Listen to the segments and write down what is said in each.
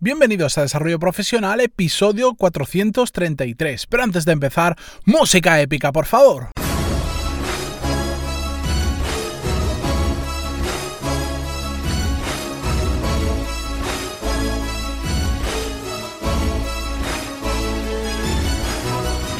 Bienvenidos a Desarrollo Profesional, episodio 433. Pero antes de empezar, música épica, por favor.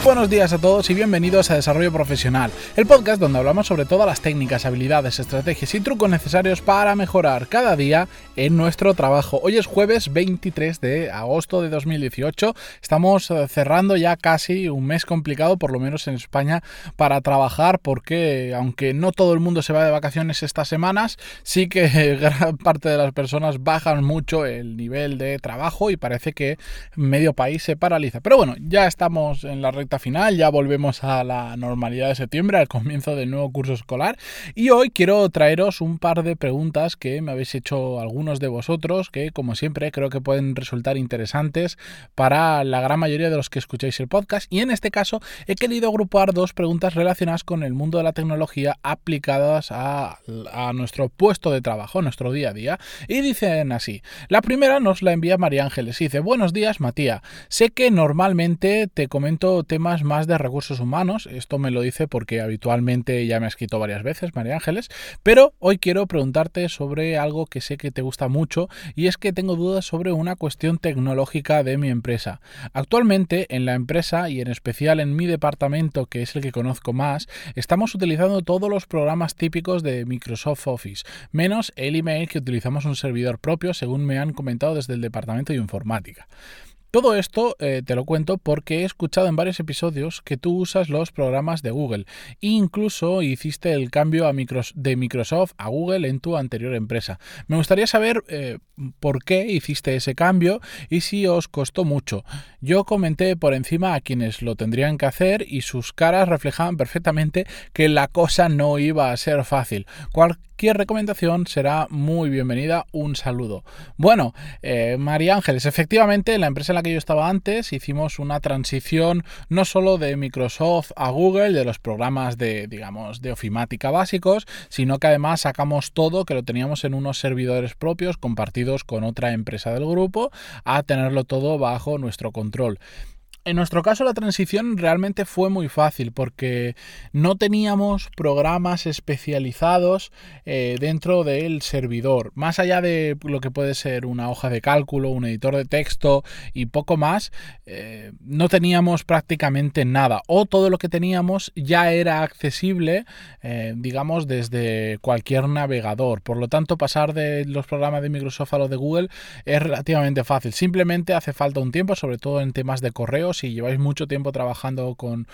Buenos días a todos y bienvenidos a Desarrollo Profesional, el podcast donde hablamos sobre todas las técnicas, habilidades, estrategias y trucos necesarios para mejorar cada día en nuestro trabajo. Hoy es jueves 23 de agosto de 2018, estamos eh, cerrando ya casi un mes complicado, por lo menos en España, para trabajar porque aunque no todo el mundo se va de vacaciones estas semanas, sí que gran parte de las personas bajan mucho el nivel de trabajo y parece que medio país se paraliza. Pero bueno, ya estamos en la recta final, ya volvemos a la normalidad de septiembre, al comienzo del nuevo curso escolar. Y hoy quiero traeros un par de preguntas que me habéis hecho algunos de vosotros, que como siempre creo que pueden resultar interesantes para la gran mayoría de los que escucháis el podcast. Y en este caso he querido agrupar dos preguntas relacionadas con el mundo de la tecnología aplicadas a, nuestro puesto de trabajo, nuestro día a día. Y dicen así. La primera nos la envía María Ángeles. Y dice, buenos días Matías. Sé que normalmente te comento temas más de recursos humanos. Esto me lo dice porque habitualmente ya me ha escrito varias veces, María Ángeles. Pero hoy quiero preguntarte sobre algo que sé que te gusta mucho y es que tengo dudas sobre una cuestión tecnológica de mi empresa. Actualmente en la empresa y en especial en mi departamento, que es el que conozco más, estamos utilizando todos los programas típicos de Microsoft Office, menos el email que utilizamos un servidor propio, según me han comentado desde el departamento de informática. Todo esto eh, te lo cuento porque he escuchado en varios episodios que tú usas los programas de Google incluso hiciste el cambio a de Microsoft a Google en tu anterior empresa. Me gustaría saber eh, por qué hiciste ese cambio y si os costó mucho. Yo comenté por encima a quienes lo tendrían que hacer y sus caras reflejaban perfectamente que la cosa no iba a ser fácil. Cualquier recomendación será muy bienvenida. Un saludo. Bueno, eh, María Ángeles, efectivamente, en la empresa que yo estaba antes hicimos una transición no solo de Microsoft a Google, de los programas de, digamos, de ofimática básicos, sino que además sacamos todo que lo teníamos en unos servidores propios compartidos con otra empresa del grupo a tenerlo todo bajo nuestro control. En nuestro caso la transición realmente fue muy fácil porque no teníamos programas especializados eh, dentro del servidor. Más allá de lo que puede ser una hoja de cálculo, un editor de texto y poco más, eh, no teníamos prácticamente nada. O todo lo que teníamos ya era accesible, eh, digamos, desde cualquier navegador. Por lo tanto, pasar de los programas de Microsoft a los de Google es relativamente fácil. Simplemente hace falta un tiempo, sobre todo en temas de correos si lleváis mucho tiempo trabajando con,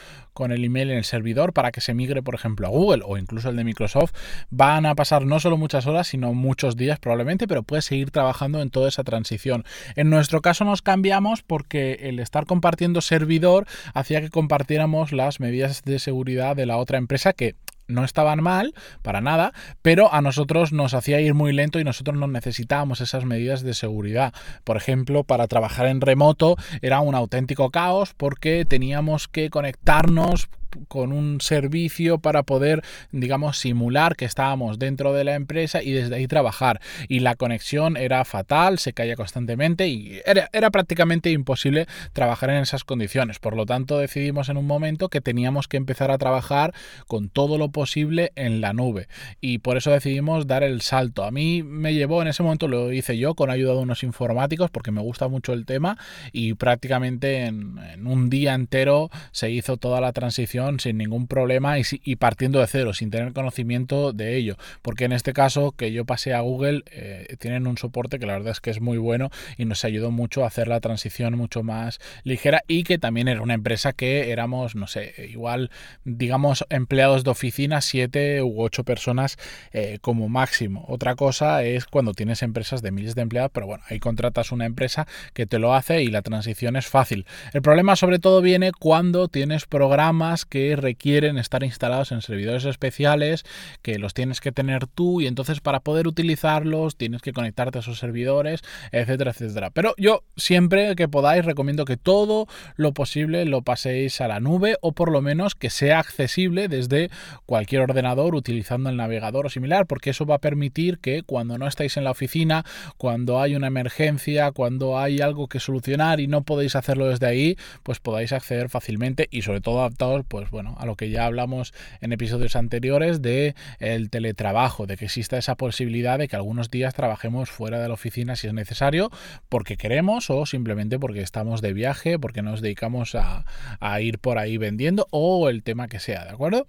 el email en el servidor para que se migre, por ejemplo, a Google o incluso el de Microsoft, van a pasar no solo muchas horas, sino muchos días probablemente, pero puedes seguir trabajando en toda esa transición. En nuestro caso nos cambiamos porque el estar compartiendo servidor hacía que compartiéramos las medidas de seguridad de la otra empresa que no estaban mal, para nada, pero a nosotros nos hacía ir muy lento y nosotros no necesitábamos esas medidas de seguridad. Por ejemplo, para trabajar en remoto era un auténtico caos porque teníamos que conectarnos con un servicio para poder, digamos, simular que estábamos dentro de la empresa y desde ahí trabajar. Y la conexión era fatal, se caía constantemente y era, prácticamente imposible trabajar en esas condiciones. Por lo tanto, decidimos en un momento que teníamos que empezar a trabajar con todo lo posible en la nube. Y por eso decidimos dar el salto. A mí me llevó, en ese momento lo hice yo con ayuda de unos informáticos porque me gusta mucho el tema y prácticamente en un día entero se hizo toda la transición sin ningún problema y, partiendo de cero, sin tener conocimiento de ello. Porque en este caso, que yo pasé a Google, eh, tienen un soporte que la verdad es que es muy bueno y nos ayudó mucho a hacer la transición mucho más ligera y que también era una empresa que éramos, no sé, igual, digamos, empleados de oficina, siete u ocho personas eh, como máximo. Otra cosa es cuando tienes empresas de miles de empleados, pero bueno, ahí contratas una empresa que te lo hace y la transición es fácil. El problema sobre todo viene cuando tienes programas que requieren estar instalados en servidores especiales, que los tienes que tener tú y entonces para poder utilizarlos tienes que conectarte a esos servidores, etcétera, etcétera. Pero yo siempre que podáis recomiendo que todo lo posible lo paséis a la nube o por lo menos que sea accesible desde cualquier ordenador utilizando el navegador o similar, porque eso va a permitir que cuando no estáis en la oficina, cuando hay una emergencia, cuando hay algo que solucionar y no podéis hacerlo desde ahí, pues podáis acceder fácilmente y sobre todo adaptados, pues bueno, a lo que ya hablamos en episodios anteriores de el teletrabajo, de que exista esa posibilidad de que algunos días trabajemos fuera de la oficina si es necesario, porque queremos o simplemente porque estamos de viaje, porque nos dedicamos a, a ir por ahí vendiendo o el tema que sea, ¿de acuerdo?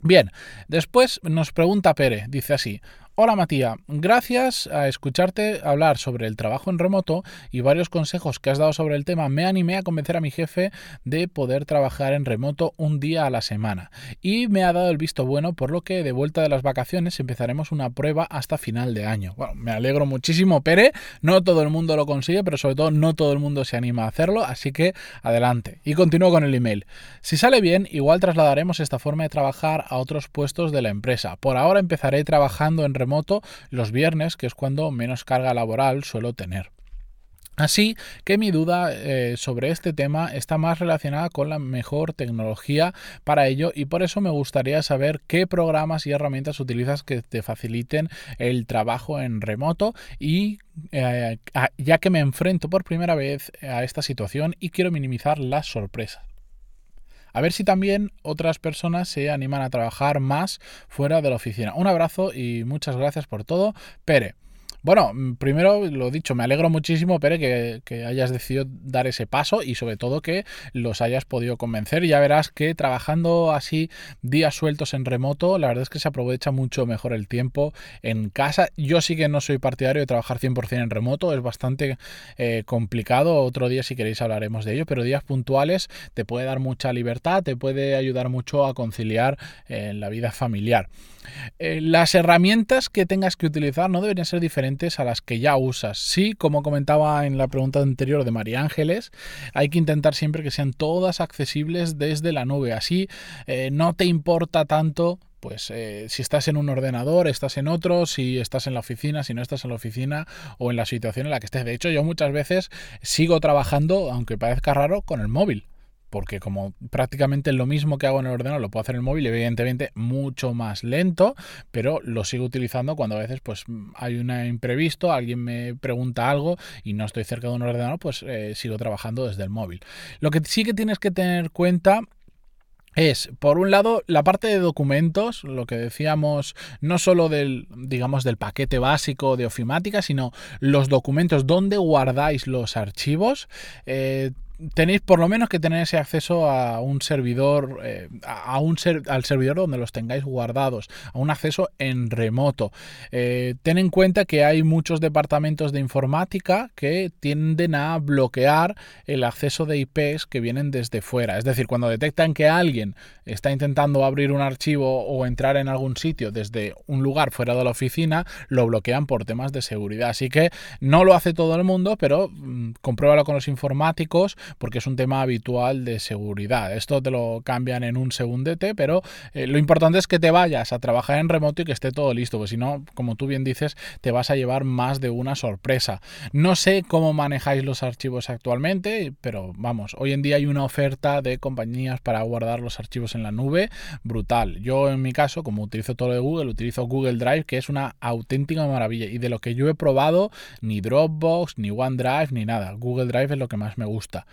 Bien, después nos pregunta Pere, dice así, Hola Matías, gracias a escucharte hablar sobre el trabajo en remoto y varios consejos que has dado sobre el tema, me animé a convencer a mi jefe de poder trabajar en remoto un día a la semana y me ha dado el visto bueno, por lo que de vuelta de las vacaciones empezaremos una prueba hasta final de año. Bueno, me alegro muchísimo, Pere, no todo el mundo lo consigue, pero sobre todo no todo el mundo se anima a hacerlo, así que adelante. Y continúo con el email. Si sale bien, igual trasladaremos esta forma de trabajar a otros puestos de la empresa. Por ahora empezaré trabajando en remoto remoto los viernes, que es cuando menos carga laboral suelo tener. Así que mi duda eh, sobre este tema está más relacionada con la mejor tecnología para ello y por eso me gustaría saber qué programas y herramientas utilizas que te faciliten el trabajo en remoto y eh, ya que me enfrento por primera vez a esta situación y quiero minimizar las sorpresas. A ver si también otras personas se animan a trabajar más fuera de la oficina. Un abrazo y muchas gracias por todo. Pere. Bueno, mm, primero lo dicho, me alegro muchísimo, Pere, que, hayas decidido dar ese paso y sobre todo que los hayas podido convencer. Ya verás que trabajando así días sueltos en remoto, la verdad es que se aprovecha mucho mejor el tiempo en casa. Yo sí que no soy partidario de trabajar 100% en remoto, es bastante eh, complicado. Otro día si queréis hablaremos de ello, pero días puntuales te puede dar mucha libertad, te puede ayudar mucho a conciliar eh, la vida familiar. Eh, las herramientas que tengas que utilizar no deberían ser a las que ya usas. Sí, como comentaba en la pregunta anterior de María Ángeles, hay que intentar siempre que sean todas accesibles desde la nube. Así eh, no te importa tanto pues eh, si estás en un ordenador, estás en otro, si estás en la oficina, si no estás en la oficina o en la situación en la que estés. De hecho, yo muchas veces sigo trabajando, aunque parezca raro, con el móvil porque como prácticamente lo mismo que hago en el ordenador lo puedo hacer en el móvil, evidentemente mucho más lento, pero lo sigo utilizando cuando a veces pues hay un imprevisto, alguien me pregunta algo y no estoy cerca de un ordenador, pues eh, sigo trabajando desde el móvil. Lo que sí que tienes que tener cuenta es, por un lado, la parte de documentos, lo que decíamos, no solo del, digamos, del paquete básico de ofimática, sino los documentos, donde guardáis los archivos. Eh, tenéis por lo menos que tener ese acceso a un servidor, eh, a un al servidor donde los tengáis guardados, a un acceso en remoto. Eh, ten en cuenta que hay muchos departamentos de informática que tienden a bloquear el acceso de IPs que vienen desde fuera. Es decir, cuando detectan que alguien está intentando abrir un archivo o entrar en algún sitio desde un lugar fuera de la oficina, lo bloquean por temas de seguridad. Así que no lo hace todo el mundo, pero mm, compruébalo con los informáticos porque es un tema habitual de seguridad. Esto te lo cambian en un segundete, pero eh, lo importante es que te vayas a trabajar en remoto y que esté todo listo, porque si no, como tú bien dices, te vas a llevar más de una sorpresa. No sé cómo manejáis los archivos actualmente, pero vamos, hoy en día hay una oferta de compañías para guardar los archivos en la nube brutal. Yo en mi caso, como utilizo todo lo de Google, utilizo Google Drive, que es una auténtica maravilla. Y de lo que yo he probado, ni Dropbox, ni OneDrive, ni nada. Google Drive es lo que más me gusta.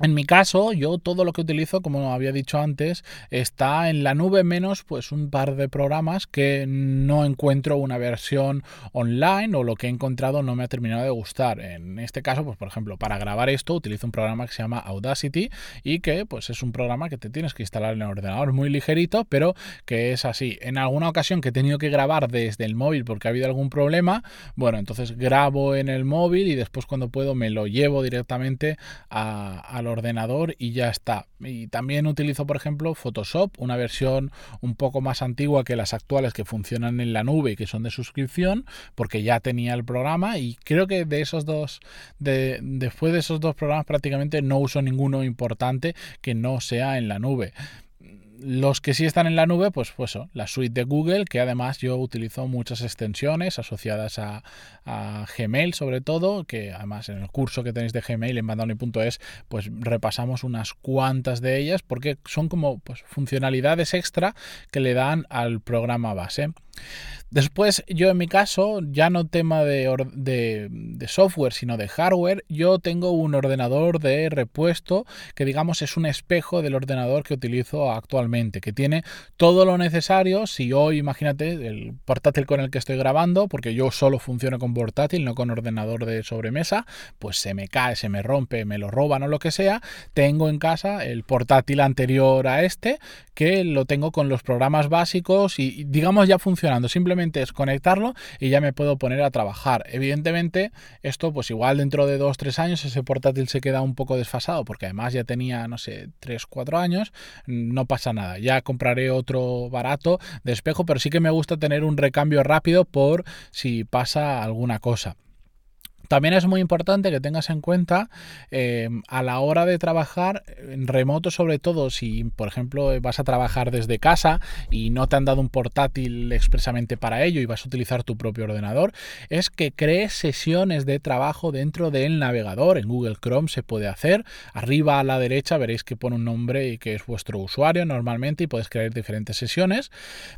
En mi caso, yo todo lo que utilizo, como había dicho antes, está en la nube menos pues un par de programas que no encuentro una versión online o lo que he encontrado no me ha terminado de gustar. En este caso, pues por ejemplo, para grabar esto utilizo un programa que se llama Audacity y que pues es un programa que te tienes que instalar en el ordenador muy ligerito, pero que es así. En alguna ocasión que he tenido que grabar desde el móvil porque ha habido algún problema, bueno, entonces grabo en el móvil y después cuando puedo me lo llevo directamente a al ordenador y ya está. Y también utilizo, por ejemplo, Photoshop, una versión un poco más antigua que las actuales que funcionan en la nube y que son de suscripción, porque ya tenía el programa y creo que de esos dos, de, después de esos dos programas prácticamente no uso ninguno importante que no sea en la nube los que sí están en la nube, pues, pues la suite de Google, que además yo utilizo muchas extensiones asociadas a, Gmail sobre todo, que además en el curso que tenéis de Gmail en bandoni.es, pues repasamos unas cuantas de ellas porque son como pues, funcionalidades extra que le dan al programa base. Después, yo en mi caso, ya no tema de, de, software, sino de hardware, yo tengo un ordenador de repuesto que digamos es un espejo del ordenador que utilizo actualmente, que tiene todo lo necesario. Si hoy, imagínate, el portátil con el que estoy grabando, porque yo solo funciono con portátil, no con ordenador de sobremesa, pues se me cae, se me rompe, me lo roban o lo que sea, tengo en casa el portátil anterior a este, que lo tengo con los programas básicos y digamos ya funcionando. Simplemente es conectarlo y ya me puedo poner a trabajar. Evidentemente, esto pues igual dentro de 2-3 años ese portátil se queda un poco desfasado porque además ya tenía, no sé, 3-4 años, no pasa nada. Ya compraré otro barato de espejo, pero sí que me gusta tener un recambio rápido por si pasa alguna cosa. También es muy importante que tengas en cuenta eh, a la hora de trabajar en remoto, sobre todo si, por ejemplo, vas a trabajar desde casa y no te han dado un portátil expresamente para ello y vas a utilizar tu propio ordenador, es que crees sesiones de trabajo dentro del navegador. En Google Chrome se puede hacer. Arriba a la derecha veréis que pone un nombre y que es vuestro usuario normalmente y puedes crear diferentes sesiones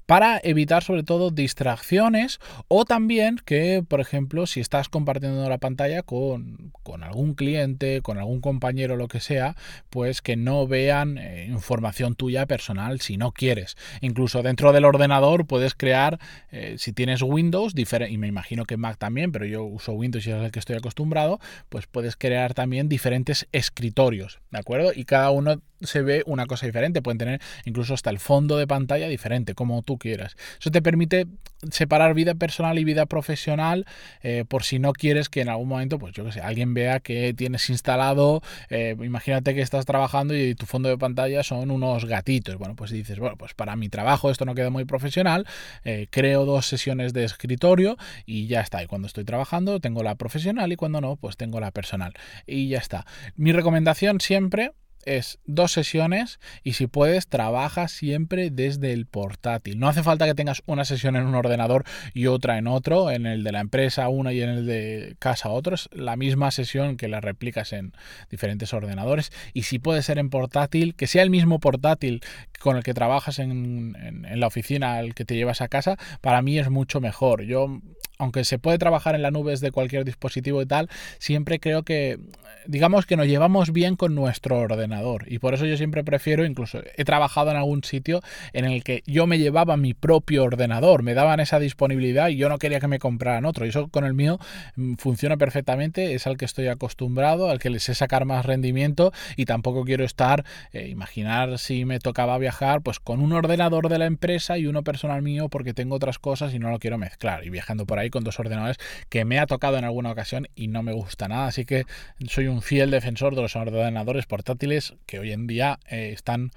para evitar sobre todo distracciones o también que, por ejemplo, si estás compartiendo la pantalla con, algún cliente, con algún compañero, lo que sea, pues que no vean eh, información tuya personal si no quieres. Incluso dentro del ordenador puedes crear, eh, si tienes Windows, y me imagino que Mac también, pero yo uso Windows y es el que estoy acostumbrado, pues puedes crear también diferentes escritorios, ¿de acuerdo? Y cada uno se ve una cosa diferente. Pueden tener incluso hasta el fondo de pantalla diferente, como tú quieras. Eso te permite separar vida personal y vida profesional eh, por si no quieres que en algún momento, pues yo que sé, alguien vea que tienes instalado, eh, imagínate que estás trabajando y tu fondo de pantalla son unos gatitos. Bueno, pues dices, bueno, pues para mi trabajo esto no queda muy profesional, eh, creo dos sesiones de escritorio y ya está. Y cuando estoy trabajando tengo la profesional y cuando no, pues tengo la personal. Y ya está. Mi recomendación siempre es dos sesiones y si puedes trabaja siempre desde el portátil. No hace falta que tengas una sesión en un ordenador y otra en otro, en el de la empresa una y en el de casa otro. Es la misma sesión que la replicas en diferentes ordenadores y si puede ser en portátil, que sea el mismo portátil con el que trabajas en, en la oficina, el que te llevas a casa, para mí es mucho mejor. Yo aunque se puede trabajar en la nube de cualquier dispositivo y tal, siempre creo que, digamos que nos llevamos bien con nuestro ordenador. Y por eso yo siempre prefiero, incluso he trabajado en algún sitio en el que yo me llevaba mi propio ordenador, me daban esa disponibilidad y yo no quería que me compraran otro. Y eso con el mío mm, funciona perfectamente, es al que estoy acostumbrado, al que les sé sacar más rendimiento y tampoco quiero estar, eh, imaginar si me tocaba viajar, pues con un ordenador de la empresa y uno personal mío porque tengo otras cosas y no lo quiero mezclar. Y viajando por ahí con dos ordenadores que me ha tocado en alguna ocasión y no me gusta nada. Así que soy un fiel defensor de los ordenadores portátiles que hoy en día eh, están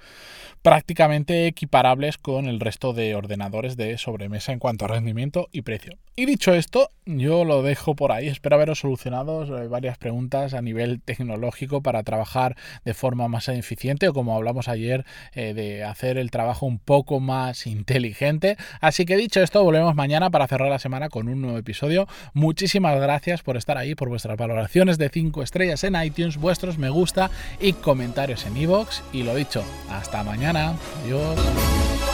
prácticamente equiparables con el resto de ordenadores de sobremesa en cuanto a rendimiento y precio. Y dicho esto, yo lo dejo por ahí. Espero haberos solucionado eh, varias preguntas a nivel tecnológico para trabajar de forma más eficiente o como hablamos ayer eh, de hacer el trabajo un poco más inteligente. Así que dicho esto, volvemos mañana para cerrar la semana con un nuevo episodio. Muchísimas gracias por estar ahí, por vuestras valoraciones de 5 estrellas en iTunes, vuestros me gusta y comentarios en iVoox. Y lo dicho, hasta mañana. Adiós.